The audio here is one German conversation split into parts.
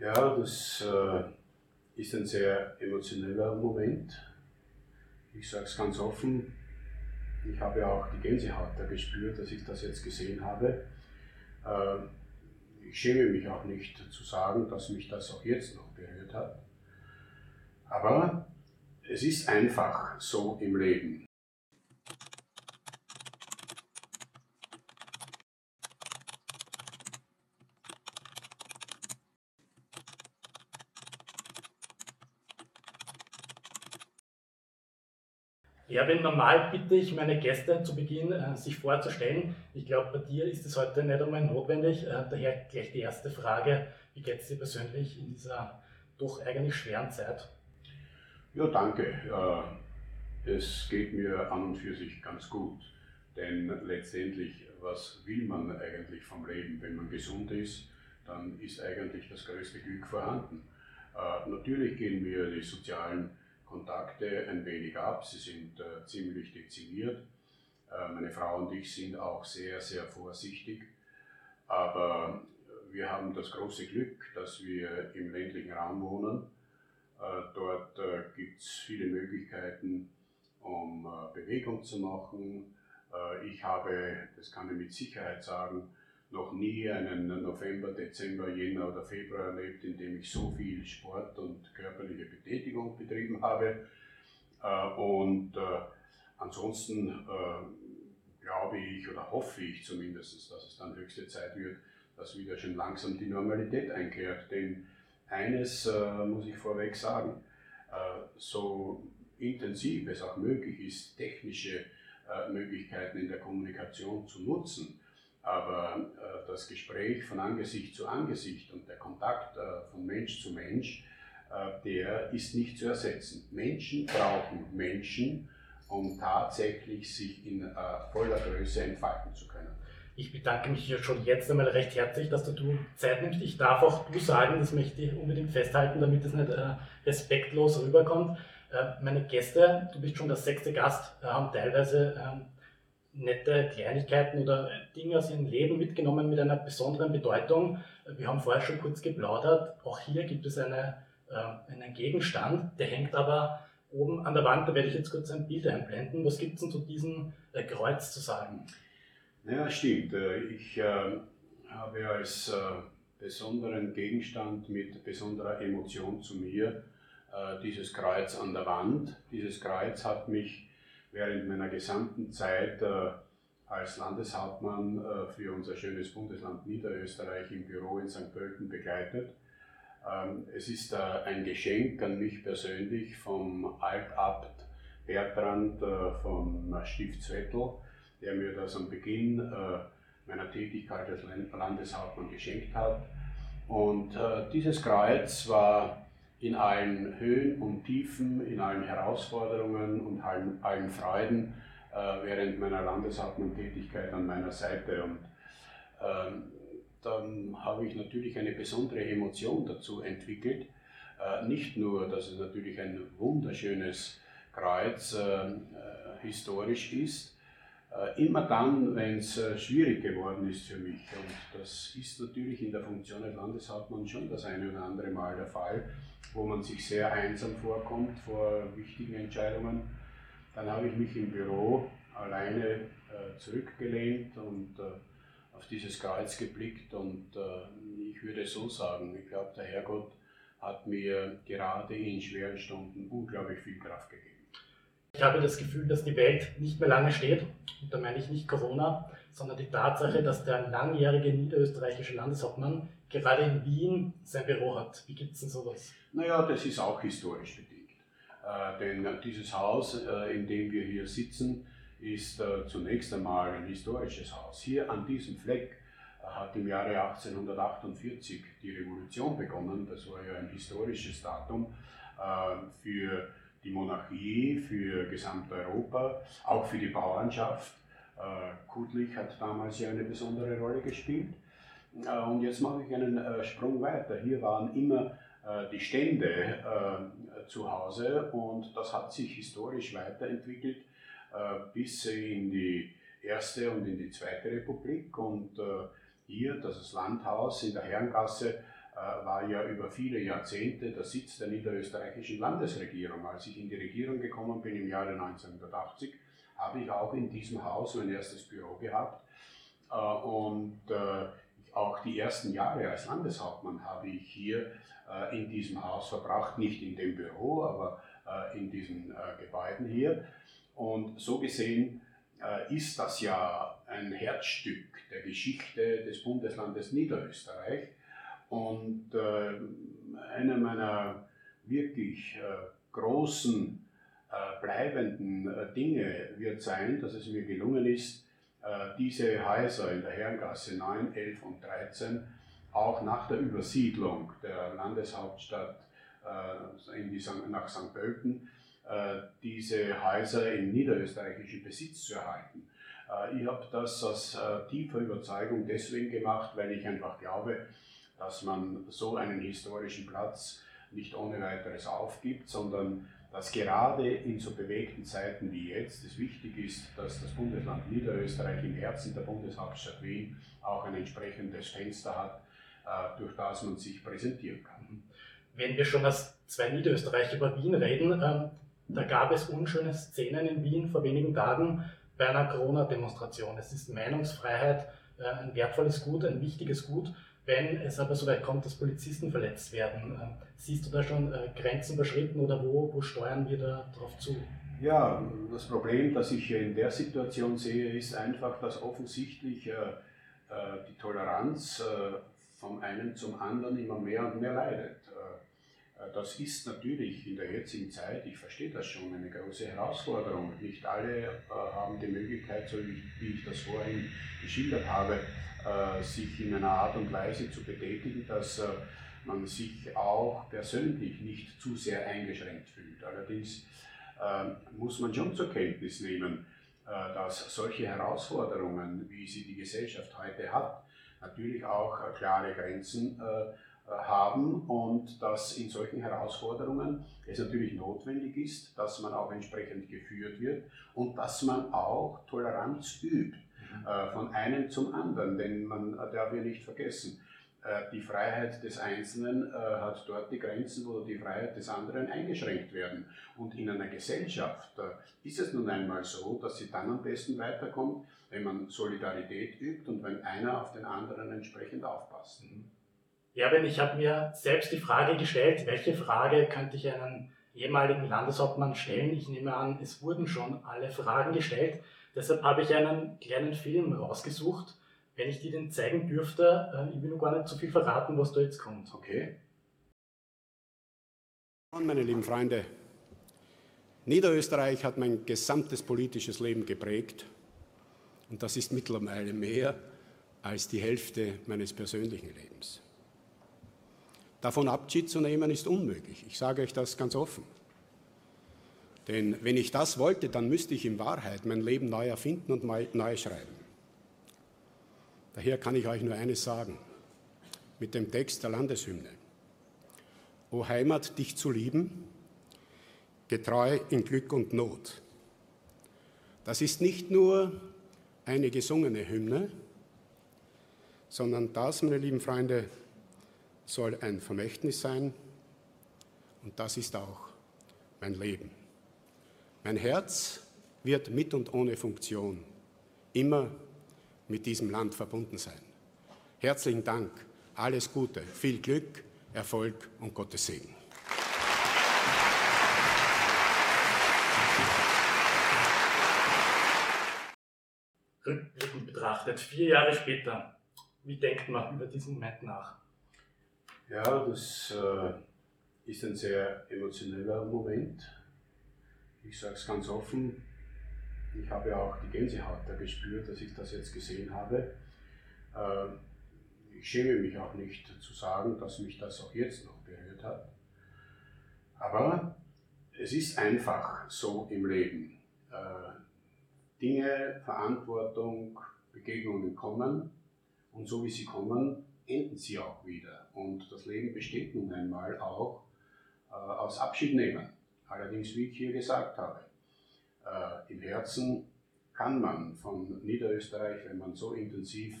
Ja, das äh, ist ein sehr emotioneller Moment. Ich sage es ganz offen, ich habe auch die Gänsehaut da gespürt, dass ich das jetzt gesehen habe. Äh, ich schäme mich auch nicht zu sagen, dass mich das auch jetzt noch berührt hat. Aber es ist einfach so im Leben. Wenn normal bitte ich meine Gäste zu Beginn äh, sich vorzustellen. Ich glaube, bei dir ist es heute nicht einmal notwendig. Äh, daher gleich die erste Frage. Wie geht es dir persönlich in dieser doch eigentlich schweren Zeit? Ja, danke. Äh, es geht mir an und für sich ganz gut. Denn letztendlich, was will man eigentlich vom Leben? Wenn man gesund ist, dann ist eigentlich das größte Glück vorhanden. Natürlich gehen mir die sozialen Kontakte ein wenig ab. Sie sind äh, ziemlich dezimiert. Äh, meine Frau und ich sind auch sehr, sehr vorsichtig. Aber wir haben das große Glück, dass wir im ländlichen Raum wohnen. Äh, dort äh, gibt es viele Möglichkeiten, um äh, Bewegung zu machen. Ich habe, das kann ich mit Sicherheit sagen, noch nie einen November, Dezember, Jänner oder Februar erlebt, in dem ich so viel Sport und körperliche Betätigung betrieben habe. Äh, und äh, ansonsten äh, glaube ich oder hoffe ich zumindest, dass es dann höchste Zeit wird, dass wieder schon langsam die Normalität einkehrt. Denn eines muss ich vorweg sagen, so intensiv es auch möglich ist, technische Möglichkeiten in der Kommunikation zu nutzen, aber äh, das Gespräch von Angesicht zu Angesicht und der Kontakt äh, von Mensch zu Mensch, äh, der ist nicht zu ersetzen. Menschen brauchen Menschen, um tatsächlich sich in äh, voller Größe entfalten zu können. Ich bedanke mich hier schon jetzt einmal recht herzlich, dass du Zeit nimmst. Ich darf auch du sagen, das möchte ich unbedingt festhalten, damit es nicht äh, respektlos rüberkommt. Äh, meine Gäste, du bist schon der sechste Gast, haben teilweise ähm, nette Kleinigkeiten oder Dinge aus ihrem Leben mitgenommen mit einer besonderen Bedeutung. Wir haben vorher schon kurz geplaudert. Auch hier gibt es eine, äh, einen Gegenstand, der hängt aber oben an der Wand. Da werde ich jetzt kurz ein Bild einblenden. Was gibt es denn zu diesem äh, Kreuz zu sagen? Ja, stimmt. Äh, ich äh, habe als äh, besonderen Gegenstand mit besonderer Emotion zu mir äh, dieses Kreuz an der Wand. Dieses Kreuz hat mich während meiner gesamten Zeit äh, als Landeshauptmann äh, für unser schönes Bundesland Niederösterreich im Büro in St. Pölten begleitet. Ähm, es ist äh, ein Geschenk an mich persönlich vom Altabt Bertrand vom Stift Zwettel, der mir das am Beginn meiner Tätigkeit als Landeshauptmann geschenkt hat. Und dieses Kreuz war in allen Höhen und Tiefen, in allen Herausforderungen und allen, allen Freuden äh, während meiner Landeshauptmann-Tätigkeit an meiner Seite. Und ähm, dann habe ich natürlich eine besondere Emotion dazu entwickelt. Äh, nicht nur, dass es natürlich ein wunderschönes Kreuz äh, historisch ist, äh, immer dann, wenn es äh, schwierig geworden ist für mich. Und das ist natürlich in der Funktion als Landeshauptmann schon das eine oder andere Mal der Fall, wo man sich sehr einsam vorkommt vor wichtigen Entscheidungen. Dann habe ich mich im Büro alleine äh, zurückgelehnt und auf dieses Kreuz geblickt und ich würde so sagen, ich glaube, der Herrgott hat mir gerade in schweren Stunden unglaublich viel Kraft gegeben. Ich habe das Gefühl, dass die Welt nicht mehr lange steht. Und da meine ich nicht Corona, sondern die Tatsache, dass der langjährige niederösterreichische Landeshauptmann gerade in Wien sein Büro hat. Wie gibt es denn sowas? Naja, das ist auch historisch bedingt. Äh, denn dieses Haus, äh, in dem wir hier sitzen, ist äh, zunächst einmal ein historisches Haus. Hier an diesem Fleck äh, hat im Jahre 1848 die Revolution begonnen. Das war ja ein historisches Datum äh, für die Monarchie, für Gesamteuropa, auch für die Bauernschaft. Äh, Kudlich hat damals ja eine besondere Rolle gespielt. Äh, und jetzt mache ich einen äh, Sprung weiter. Hier waren immer die Stände zu Hause und das hat sich historisch weiterentwickelt bis in die erste und in die zweite Republik. Und hier, das Landhaus in der Herrengasse, war ja über viele Jahrzehnte der Sitz der niederösterreichischen Landesregierung. Als ich in die Regierung gekommen bin im Jahre 1980, habe ich auch in diesem Haus mein erstes Büro gehabt. Und auch die ersten Jahre als Landeshauptmann habe ich hier in diesem Haus verbracht, nicht in dem Büro, aber in diesen Gebäuden hier. Und so gesehen ist das ja ein Herzstück der Geschichte des Bundeslandes Niederösterreich. Und äh, einer meiner wirklich äh, großen, äh, bleibenden äh, Dinge wird sein, dass es mir gelungen ist, äh, diese Häuser in der Herrengasse 9, 11 und 13 auch nach der Übersiedlung der Landeshauptstadt äh, in die, nach St. Pölten diese Häuser in niederösterreichischen Besitz zu erhalten. Ich habe das aus tiefer Überzeugung deswegen gemacht, weil ich einfach glaube, dass man so einen historischen Platz nicht ohne weiteres aufgibt, sondern dass gerade in so bewegten Zeiten wie jetzt es wichtig ist, dass das Bundesland Niederösterreich im Herzen der Bundeshauptstadt Wien auch ein entsprechendes Fenster hat, äh, durch das man sich präsentieren kann. Wenn wir schon als zwei Niederösterreich über Wien reden, ähm, da gab es unschöne Szenen in Wien vor wenigen Tagen bei einer Corona-Demonstration. Es ist Meinungsfreiheit äh, ein wertvolles Gut, ein wichtiges Gut. Wenn es aber so weit kommt, dass Polizisten verletzt werden, äh, siehst du da schon äh, Grenzen überschritten oder wo, wo steuern wir da drauf zu? Ja, das Problem, das ich in der Situation sehe, ist einfach, dass offensichtlich äh, die Toleranz vom einen zum anderen immer mehr und mehr leidet. Das ist natürlich in der jetzigen Zeit, ich verstehe das schon, eine große Herausforderung. Nicht alle haben die Möglichkeit, so wie ich das vorhin geschildert habe, äh, sich in einer Art und Weise zu betätigen, dass äh, man sich auch persönlich nicht zu sehr eingeschränkt fühlt. Allerdings äh, muss man schon zur Kenntnis nehmen, dass solche Herausforderungen, wie sie die Gesellschaft heute hat, natürlich auch klare Grenzen haben und dass in solchen Herausforderungen es natürlich notwendig ist, dass man auch entsprechend geführt wird und dass man auch Toleranz übt. Äh, von einem zum anderen, denn man darf ja nicht vergessen, äh, die Freiheit des Einzelnen äh, hat dort die Grenzen, wo die Freiheit des anderen eingeschränkt werden. Und in einer Gesellschaft ist es nun einmal so, dass sie dann am besten weiterkommt, wenn man Solidarität übt und wenn einer auf den anderen entsprechend aufpasst. Mhm. Ben, ich habe mir selbst die Frage gestellt, welche Frage könnte ich einem ehemaligen Landeshauptmann stellen? Ich nehme an, es wurden schon alle Fragen gestellt. Deshalb habe ich einen kleinen Film rausgesucht. Wenn ich dir den zeigen dürfte, äh, ich will nur gar nicht zu viel verraten, was da jetzt kommt. Okay. Meine lieben Freunde, Niederösterreich hat mein gesamtes politisches Leben geprägt und das ist mittlerweile mehr als die Hälfte meines persönlichen Lebens. Davon Abschied zu nehmen ist unmöglich. Ich sage euch das ganz offen. Denn wenn ich das wollte, dann müsste ich in Wahrheit mein Leben neu erfinden und neu schreiben. Daher kann ich euch nur eines sagen, mit dem Text der Landeshymne. O Heimat, dich zu lieben, getreu in Glück und Not. Das ist nicht nur eine gesungene Hymne, sondern das, meine lieben Freunde, soll ein Vermächtnis sein und das ist auch mein Leben. Mein Herz wird mit und ohne Funktion immer mit diesem Land verbunden sein. Herzlichen Dank, alles Gute, viel Glück, Erfolg und Gottes Segen. Rückblickend betrachtet, vier Jahre später, wie denkt man über diesen Moment nach? Ja, das äh, ist ein sehr emotioneller Moment ich sage es ganz offen, ich habe auch die Gänsehaut da gespürt, dass ich das jetzt gesehen habe. Ähm, ich schäme mich auch nicht zu sagen, dass mich das auch jetzt noch berührt hat. Aber es ist einfach so im Leben. Äh, Dinge, Verantwortung, Begegnungen kommen und so wie sie kommen, enden sie auch wieder. Und das Leben besteht nun einmal auch äh, aus Abschied nehmen. Allerdings, wie ich hier gesagt habe, äh, im Herzen kann man von Niederösterreich, wenn man so intensiv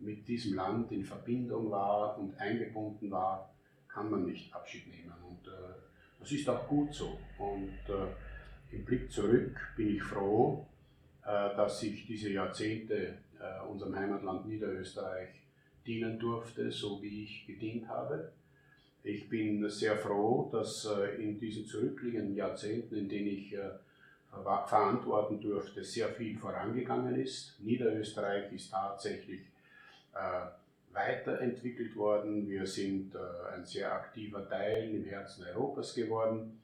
mit diesem Land in Verbindung war und eingebunden war, kann man nicht Abschied nehmen. Und äh, das ist auch gut so. Und äh, im Blick zurück bin ich froh, äh, dass ich diese Jahrzehnte äh, unserem Heimatland Niederösterreich dienen durfte, so wie ich gedient habe. Ich bin sehr froh, dass äh, in diesen zurückliegenden Jahrzehnten, in denen ich äh, verantworten durfte, sehr viel vorangegangen ist. Niederösterreich ist tatsächlich äh, weiterentwickelt worden. Wir sind ein sehr aktiver Teil im Herzen Europas geworden.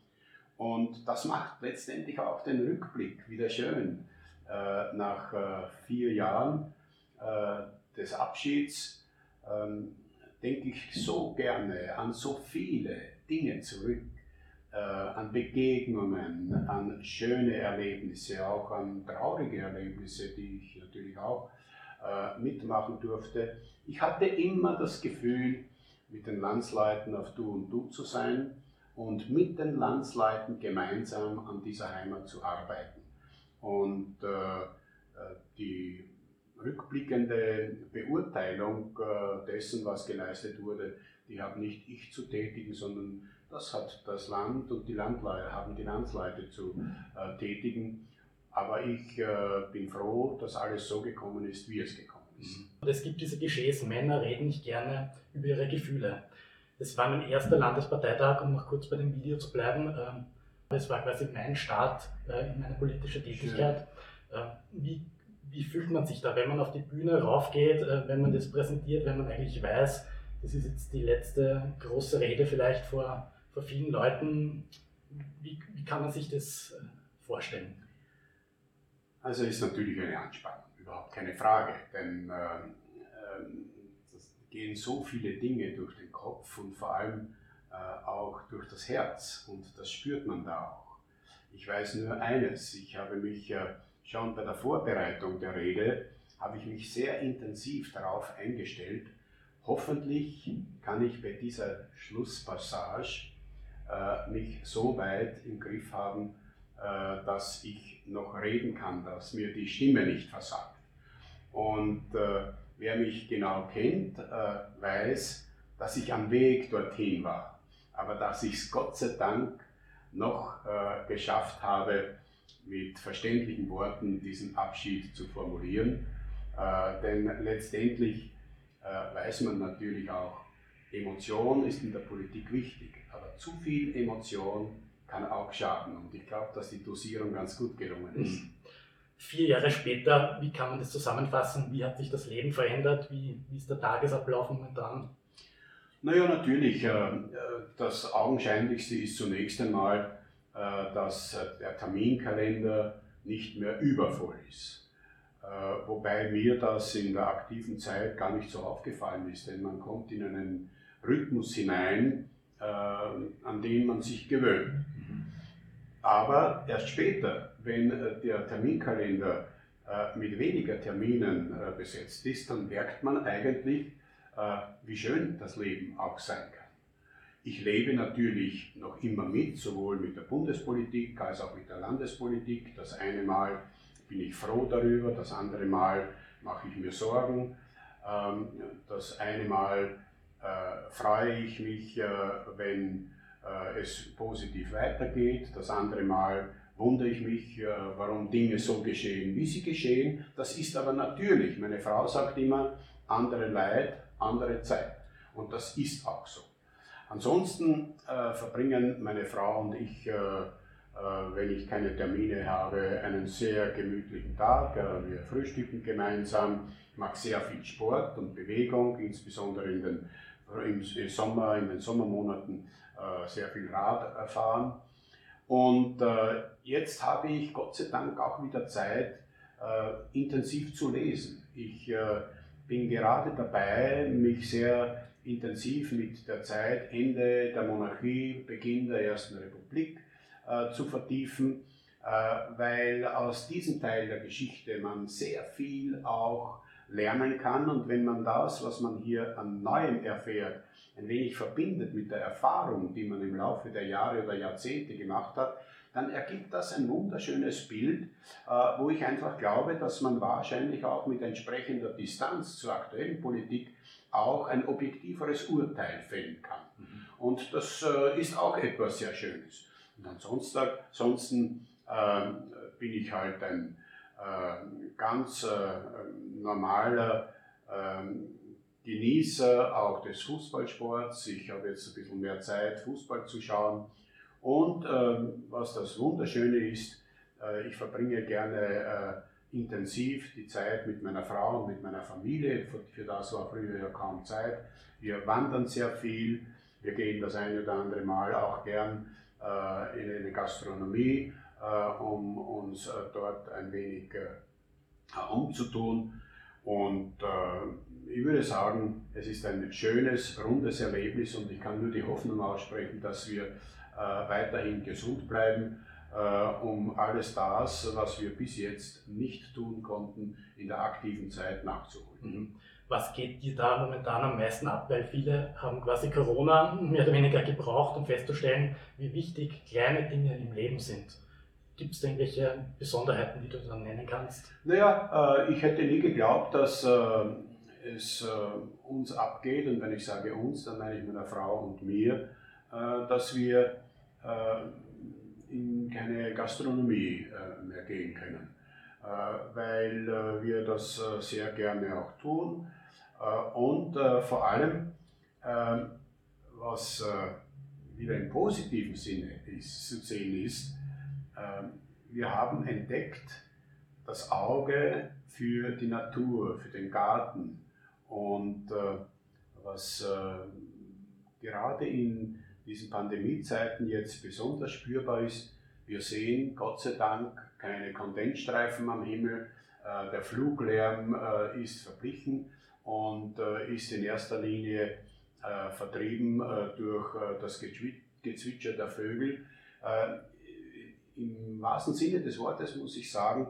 Und das macht letztendlich auch den Rückblick wieder schön. Nach vier Jahren des Abschieds ähm, denke ich so gerne an so viele Dinge zurück, an Begegnungen, an schöne Erlebnisse, auch an traurige Erlebnisse, die ich natürlich auch äh, mitmachen durfte. Ich hatte immer das Gefühl, mit den Landsleuten auf Du und Du zu sein und mit den Landsleuten gemeinsam an dieser Heimat zu arbeiten. Und äh, äh die rückblickende Beurteilung äh, dessen, was geleistet wurde, die habe nicht ich zu tätigen, sondern das hat das Land und die Landleute, haben die Landsleute zu äh, tätigen. Aber ich äh, bin froh, dass alles so gekommen ist, wie es gekommen ist. Es gibt diese Klischees, Männer reden nicht gerne über ihre Gefühle. Das war mein erster Landesparteitag, um noch kurz bei dem Video zu bleiben. Ähm, war quasi mein Start in meine politische Tätigkeit. Schön. Ähm, wie, wie fühlt man sich da, wenn man auf die Bühne raufgeht, äh, wenn man das präsentiert, wenn man eigentlich weiß, das ist jetzt die letzte große Rede vielleicht vor, vor vielen Leuten? Wie, wie kann man sich das äh, vorstellen? Also ist natürlich eine Anspannung, überhaupt keine Frage, denn es gehen so viele Dinge durch den Kopf und vor allem äh, auch durch das Herz und das spürt man da auch. Ich weiß nur eines, ich habe mich äh, schon bei der Vorbereitung der Rede, habe ich mich sehr intensiv darauf eingestellt, hoffentlich kann ich bei dieser Schlusspassage äh, mich so weit im Griff haben, äh, dass ich noch reden kann, dass mir die Stimme nicht versagt. Und äh, wer mich genau kennt, äh, weiß, dass ich am Weg dorthin war, aber dass ich es Gott sei Dank noch äh, geschafft habe, mit verständlichen Worten diesen Abschied zu formulieren. Äh, denn letztendlich äh, weiß man natürlich auch, Emotion ist in der Politik wichtig, aber zu viel Emotion kann auch schaden. Und ich glaube, dass die Dosierung ganz gut gelungen ist. Mhm. Vier Jahre später, wie kann man das zusammenfassen? Wie hat sich das Leben verändert? Wie, wie ist der Tagesablauf momentan? Naja, natürlich. Äh, das Augenscheinlichste ist zunächst einmal, äh, dass der Terminkalender nicht mehr übervoll ist. Äh, wobei mir das in der aktiven Zeit gar nicht so aufgefallen ist, denn man kommt in einen Rhythmus hinein, an den man sich gewöhnt. Aber erst später, wenn äh, der Terminkalender äh, mit weniger Terminen äh, besetzt ist, dann merkt man eigentlich, wie schön das Leben auch sein kann. Ich lebe natürlich noch immer mit, sowohl mit der Bundespolitik als auch mit der Landespolitik. Das eine Mal bin ich froh darüber, das andere Mal mache ich mir Sorgen. Ähm, das eine Mal freue ich mich, wenn äh, es positiv weitergeht. Das andere Mal wundere ich mich, äh, warum Dinge so geschehen, wie sie geschehen. Das ist aber natürlich. Meine Frau sagt immer, andere Leid, andere Zeit. Und das ist auch so. Ansonsten äh, verbringen meine Frau und ich, äh, äh, wenn ich keine Termine habe, einen sehr gemütlichen Tag. Äh, wir frühstücken gemeinsam. Ich mache sehr viel Sport und Bewegung, insbesondere in den, im Sommer, in den Sommermonaten äh, sehr viel Rad erfahren. Und jetzt habe ich Gott sei Dank auch wieder Zeit, intensiv zu lesen. Ich bin gerade dabei, mich sehr intensiv mit der Zeit Ende der Monarchie, Beginn der Ersten Republik zu vertiefen, weil aus diesem Teil der Geschichte man sehr viel auch lernen kann. Und wenn man das, was man hier an Neuem erfährt, ein wenig verbindet mit der Erfahrung, die man im Laufe der Jahre oder Jahrzehnte gemacht hat, dann ergibt das ein wunderschönes Bild, äh, wo ich einfach glaube, dass man wahrscheinlich auch mit entsprechender Distanz zur aktuellen Politik auch ein objektiveres Urteil fällen kann. Mhm. Und das äh, ist auch etwas sehr Schönes. Und ansonsten, ansonsten äh, bin ich halt ein äh, ganz normaler ähm, Genießer auch des Fußballsports. Ich habe jetzt ein bisschen mehr Zeit, Fußball zu schauen. Und ähm, was das Wunderschöne ist, äh, ich verbringe gerne intensiv die Zeit mit meiner Frau und mit meiner Familie. Für, für das war früher ja kaum Zeit. Wir wandern sehr viel. Wir gehen das eine oder andere Mal auch gern äh, in eine Gastronomie, äh, um uns äh, dort ein wenig äh, umzutun. Und äh, ich würde sagen, es ist ein schönes, rundes Erlebnis und ich kann nur die Hoffnung aussprechen, dass wir äh, weiterhin gesund bleiben äh, um alles das, was wir bis jetzt nicht tun konnten, in der aktiven Zeit nachzuholen. Mhm. Was geht dir da momentan am meisten ab? Weil viele haben quasi Corona mehr oder weniger gebraucht, um festzustellen, wie wichtig kleine Dinge im Leben sind. Gibt es irgendwelche Besonderheiten, die du dann nennen kannst? Naja, äh, ich hätte nie geglaubt, dass äh, es äh, uns abgeht, und wenn ich sage uns, dann meine ich meiner Frau und mir, äh, dass wir äh, in keine Gastronomie äh, mehr gehen können, äh, weil äh, wir das sehr gerne auch tun. und vor allem, ähm, was wieder im positiven Sinne ist, zu sehen ist, ähm, wir haben entdeckt das Auge für die Natur, für den Garten und was gerade in diesen Pandemiezeiten jetzt besonders spürbar ist. Wir sehen Gott sei Dank keine Kondensstreifen am Himmel, äh, der Fluglärm äh, ist verblichen und äh, ist in erster Linie vertrieben durch das Gezwitscher der Vögel. Im wahrsten Sinne des Wortes muss ich sagen,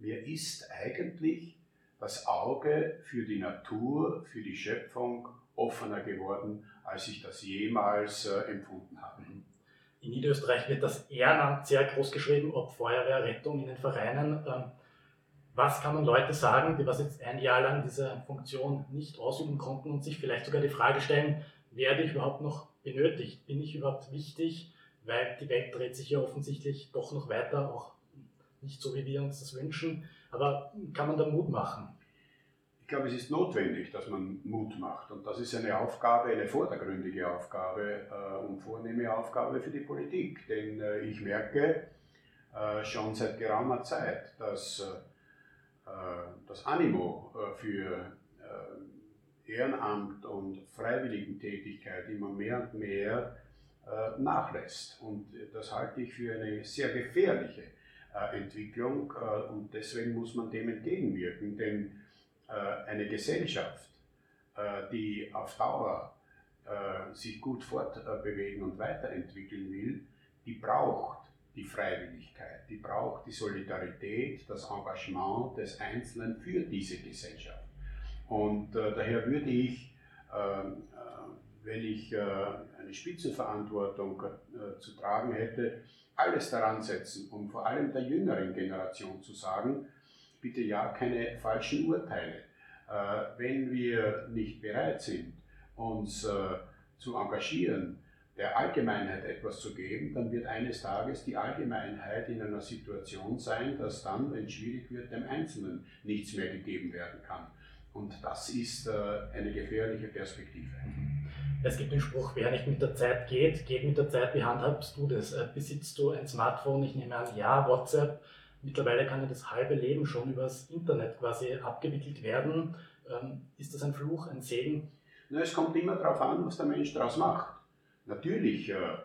mir ist eigentlich das Auge für die Natur, für die Schöpfung offener geworden, als ich das jemals äh, empfunden habe. Mhm. In Niederösterreich wird das Ehrenamt sehr groß geschrieben, ob Feuerwehr, Rettung in den Vereinen. Ähm, was kann man Leute sagen, die was jetzt ein Jahr lang diese Funktion nicht ausüben konnten und sich vielleicht sogar die Frage stellen, werde ich überhaupt noch benötigt? Bin ich überhaupt wichtig? Weil die Welt dreht sich ja offensichtlich doch noch weiter, auch nicht so, wie wir uns das wünschen. Aber kann man da Mut machen? Ich glaube, es ist notwendig, dass man Mut macht. Und das ist eine Aufgabe, eine vordergründige Aufgabe äh, und vornehme Aufgabe für die Politik. Denn äh, ich merke äh, schon seit geraumer Zeit, dass äh, das Animo äh, für äh, Ehrenamt und Freiwilligentätigkeit immer mehr und mehr nachlässt. Und das halte ich für eine sehr gefährliche Entwicklung und deswegen muss man dem entgegenwirken. Denn äh, eine Gesellschaft, äh, die auf Dauer äh, sich gut fortbewegen und weiterentwickeln will, die braucht die Freiwilligkeit, die braucht die Solidarität, das Engagement des Einzelnen für diese Gesellschaft. Und äh, daher würde ich, äh, wenn ich äh, eine Spitzenverantwortung zu tragen hätte, alles daran setzen, um vor allem der jüngeren Generation zu sagen, bitte ja keine falschen Urteile. Äh, wenn wir nicht bereit sind, uns äh, zu engagieren, der Allgemeinheit etwas zu geben, dann wird eines Tages die Allgemeinheit in einer Situation sein, dass dann, wenn es schwierig wird, dem Einzelnen nichts mehr gegeben werden kann. Und das ist äh, eine gefährliche Perspektive. Es gibt den Spruch, wer nicht mit der Zeit geht, geht mit der Zeit. Wie handhabst du das? Besitzt du ein Smartphone? Ich nehme an, ja, WhatsApp. Mittlerweile kann ja das halbe Leben schon übers Internet quasi abgewickelt werden. Ähm, ist das ein Fluch, ein Segen? Na, es kommt immer darauf an, was der Mensch daraus macht. Natürlich äh, äh,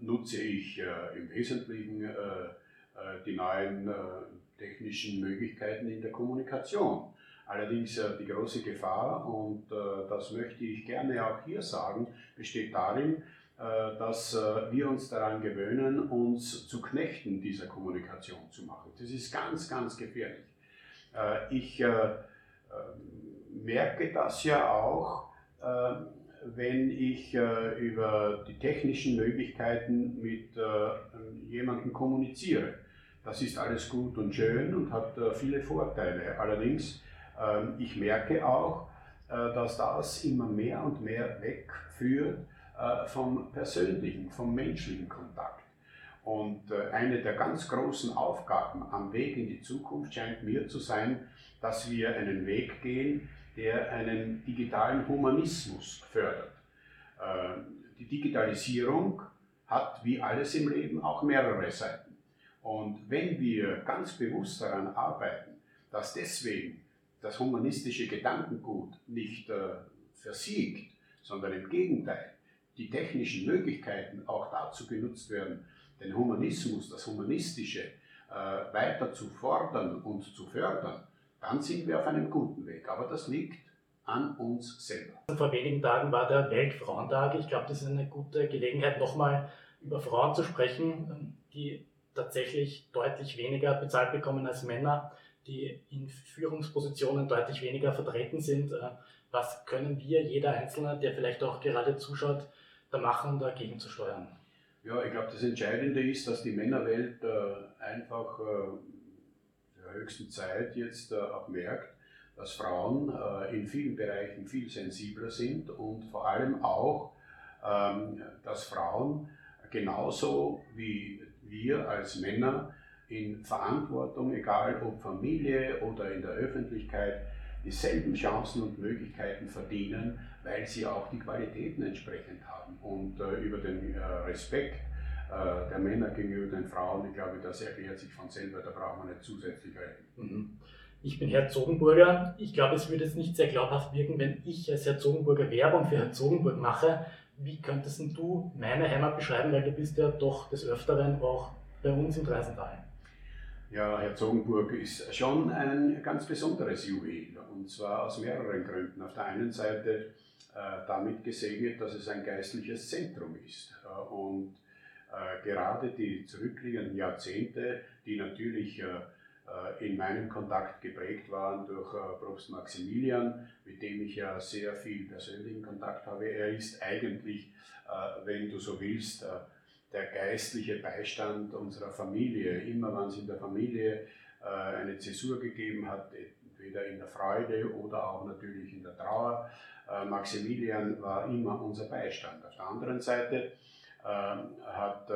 nutze ich äh, im Wesentlichen äh, äh, die neuen äh, technischen Möglichkeiten in der Kommunikation. Allerdings die große Gefahr, und das möchte ich gerne auch hier sagen, besteht darin, dass äh, wir uns daran gewöhnen, uns zu Knechten dieser Kommunikation zu machen. Das ist ganz, ganz gefährlich. Äh, ich merke das ja auch, wenn ich über die technischen Möglichkeiten mit jemandem kommuniziere. Das ist alles gut und schön und hat viele Vorteile. Allerdings, ähm, ich merke auch, dass das immer mehr und mehr wegführt vom persönlichen, vom menschlichen Kontakt. Und äh, eine der ganz großen Aufgaben am Weg in die Zukunft scheint mir zu sein, dass wir einen Weg gehen, der einen digitalen Humanismus fördert. Äh, die Digitalisierung hat wie alles im Leben auch mehrere Seiten. Und wenn wir ganz bewusst daran arbeiten, dass deswegen das humanistische Gedankengut nicht äh, versiegt, sondern im Gegenteil, die technischen Möglichkeiten auch dazu genutzt werden, den Humanismus, das Humanistische äh, weiter zu fordern und zu fördern, dann sind wir auf einem guten Weg. Aber das liegt an uns selber. Vor wenigen Tagen war der Weltfrauentag. Ich glaube, das ist eine gute Gelegenheit, nochmal über Frauen zu sprechen, die tatsächlich deutlich weniger bezahlt bekommen als Männer, die in Führungspositionen deutlich weniger vertreten sind. Äh, was können wir, jeder Einzelne, der vielleicht auch gerade zuschaut, da machen, dagegen zu steuern? Ja, ich glaube, das Entscheidende ist, dass die Männerwelt äh, einfach äh, der höchsten Zeit jetzt äh, auch merkt, dass Frauen äh, in vielen Bereichen viel sensibler sind und vor allem auch, ähm, dass Frauen genauso wie wir als Männer in Verantwortung, egal ob Familie oder in der Öffentlichkeit, dieselben Chancen und Möglichkeiten verdienen, weil sie auch die Qualitäten entsprechend haben. Und äh, über den äh, Respekt äh, der Männer gegenüber den Frauen, ich glaube, das erklärt sich von selber, da braucht man nicht zusätzlich reden. Mhm. Ich bin Herzogenburger. Ich glaube, es würde jetzt nicht sehr glaubhaft wirken, wenn ich als Herzogenburger Werbung für Herzogenburg mache. Wie könntest du meine Heimat beschreiben, weil du bist ja doch des Öfteren auch bei uns im Dreisental. Ja, Herzogenburg ist schon ein ganz besonderes Juwel und zwar aus mehreren Gründen. Auf der einen Seite äh, damit gesegnet, dass es ein geistliches Zentrum ist äh, und äh, gerade die zurückliegenden Jahrzehnte, die natürlich äh, äh, in meinem Kontakt geprägt waren durch Propst Maximilian, mit dem ich ja sehr viel persönlichen Kontakt habe. Er ist eigentlich, wenn du so willst, der geistliche Beistand unserer Familie. Immer wenn es in der Familie eine Zäsur gegeben hat, entweder in der Freude oder auch natürlich in der Trauer, Maximilian war immer unser Beistand. Auf der anderen Seite ähm, hat äh,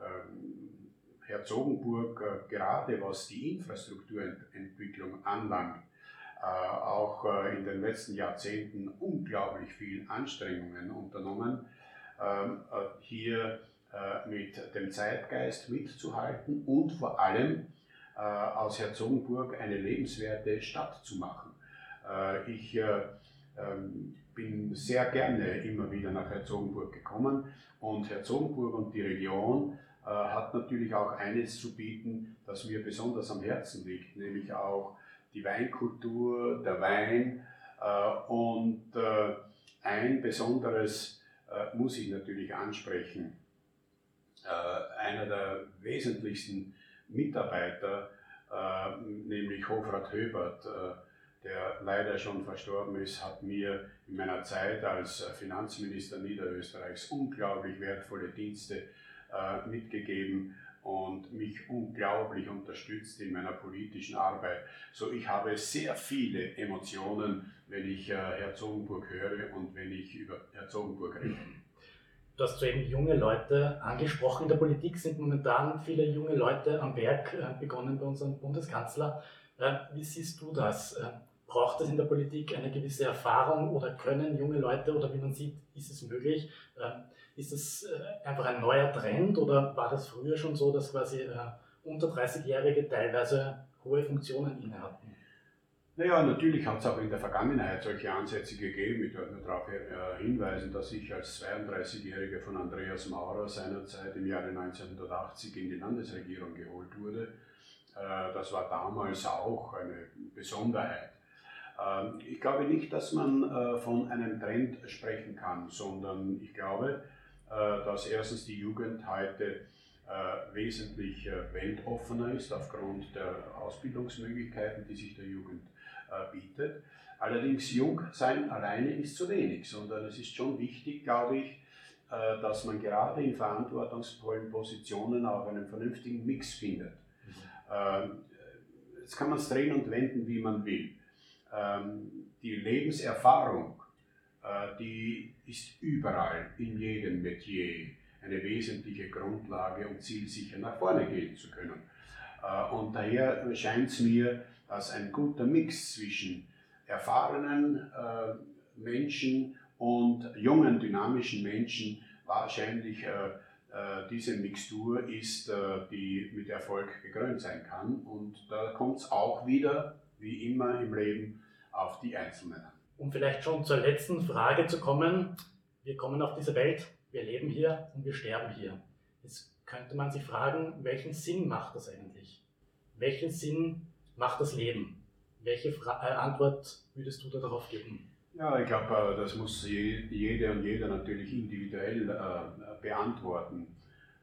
ähm, Herzogenburg äh, gerade was die Infrastrukturentwicklung anlangt, äh, auch in den letzten Jahrzehnten unglaublich viel Anstrengungen unternommen, ähm, hier mit dem Zeitgeist mitzuhalten und vor allem aus Herzogenburg eine lebenswerte Stadt zu machen. Ich bin sehr gerne immer wieder nach Herzogenburg gekommen und Herzogenburg und die Region äh, hat natürlich auch eines zu bieten, das mir besonders am Herzen liegt, nämlich auch die Weinkultur, der Wein äh, und äh, ein besonderes äh, muss ich natürlich ansprechen. Äh, einer der wesentlichsten Mitarbeiter, äh, nämlich Hofrat Höbert, der leider schon verstorben ist, hat mir in meiner Zeit als Finanzminister Niederösterreichs unglaublich wertvolle Dienste äh, mitgegeben und mich unglaublich unterstützt in meiner politischen Arbeit. So, ich habe sehr viele Emotionen, wenn ich äh, Herzogenburg höre und wenn ich über Herzogenburg rede. Du hast soeben junge Leute angesprochen. In der Politik sind momentan viele junge Leute am Werk, äh, begonnen bei unserem Bundeskanzler. Äh, wie siehst du das? Äh, braucht es in der Politik eine gewisse Erfahrung oder können junge Leute oder wie man sieht, ist es möglich? Ist es einfach ein neuer Trend oder war das früher schon so, dass quasi unter 30-Jährige teilweise hohe Funktionen inne hatten? Naja, natürlich hat es auch in der Vergangenheit solche Ansätze gegeben. Ich möchte nur darauf äh, hinweisen, dass ich als 32-Jähriger von Andreas Maurer seinerzeit im Jahre 1980 in die Landesregierung geholt wurde. Das war damals auch eine Besonderheit. Ähm, ich glaube nicht, dass man äh, von einem Trend sprechen kann, sondern ich glaube, äh, dass erstens die Jugend heute äh, wesentlich weltoffener ist aufgrund der Ausbildungsmöglichkeiten, die sich der Jugend äh, bietet. Allerdings jung sein alleine ist zu wenig, sondern es ist schon wichtig, glaube ich, äh, dass man gerade in verantwortungsvollen Positionen auch einen vernünftigen Mix findet. Mhm. Jetzt kann man es drehen und wenden, wie man will. Ähm, die Lebenserfahrung, die ist überall in jedem Metier eine wesentliche Grundlage, um zielsicher nach vorne gehen zu können. Und daher scheint es mir, dass ein guter Mix zwischen erfahrenen äh, Menschen und jungen, dynamischen Menschen wahrscheinlich äh, äh, diese Mixtur ist, die mit Erfolg gekrönt sein kann. Und da kommt es auch wieder, wie immer im Leben, auf die Einzelnen an. Um vielleicht schon zur letzten Frage zu kommen. Wir kommen auf diese Welt, wir leben hier und wir sterben hier. Jetzt könnte man sich fragen, welchen Sinn macht das eigentlich? Welchen Sinn macht das Leben? Welche Fra äh, Antwort würdest du da darauf geben? Ja, ich glaube, äh, das muss jede und jeder natürlich individuell äh, beantworten.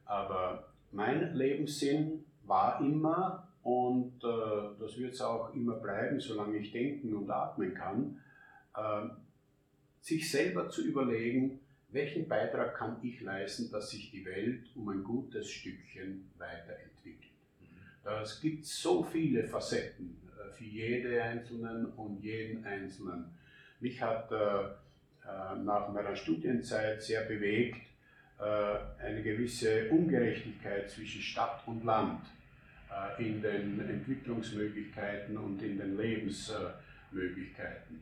Aber mein Lebenssinn war immer, und äh, das wird es auch immer bleiben, solange ich denken und atmen kann, äh, sich selber zu überlegen, welchen Beitrag kann ich leisten, dass sich die Welt um ein gutes Stückchen weiterentwickelt. Mhm. Es gibt so viele Facetten für jede Einzelnen und jeden Einzelnen. Mich hat äh, äh, nach meiner Studienzeit sehr bewegt äh, eine gewisse Ungerechtigkeit zwischen Stadt und Land äh, in den Entwicklungsmöglichkeiten und in den Lebensmöglichkeiten.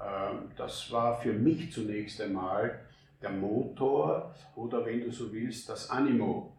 Äh, das war für mich zunächst einmal der Motor oder wenn du so willst, das Animo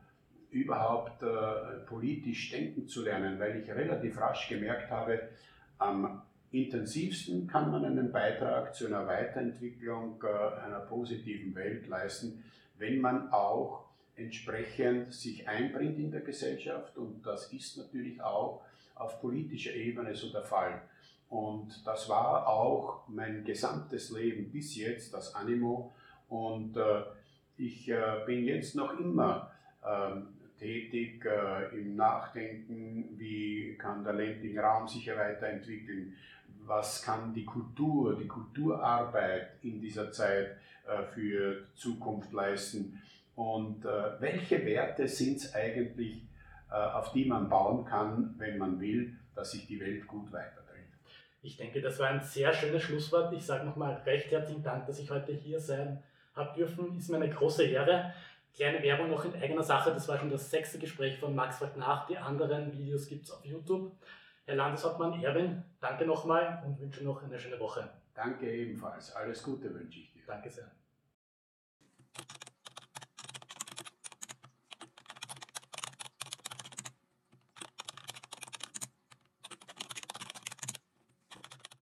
überhaupt äh, politisch denken zu lernen, weil ich relativ rasch gemerkt habe, am intensivsten kann man einen Beitrag zu einer Weiterentwicklung äh, einer positiven Welt leisten, wenn man auch entsprechend sich einbringt in der Gesellschaft und das ist natürlich auch auf politischer Ebene so der Fall. Und das war auch mein gesamtes Leben bis jetzt, das Animo. Und äh, ich äh, bin jetzt noch immer ähm, tätig äh, im Nachdenken, wie kann der ländliche Raum sich weiterentwickeln, was kann die Kultur, die Kulturarbeit in dieser Zeit äh, für Zukunft leisten und äh, welche Werte sind es eigentlich, äh, auf die man bauen kann, wenn man will, dass sich die Welt gut weiterdreht. Ich denke, das war ein sehr schönes Schlusswort. Ich sage nochmal recht herzlichen Dank, dass ich heute hier sein habe dürfen. Ist mir eine große Ehre. Kleine Werbung noch in eigener Sache, das war schon das sechste Gespräch von Max fragt nach. Die anderen Videos gibt es auf YouTube. Herr Landeshauptmann Erwin, danke nochmal und wünsche noch eine schöne Woche. Danke ebenfalls. Alles Gute wünsche ich dir. Danke sehr.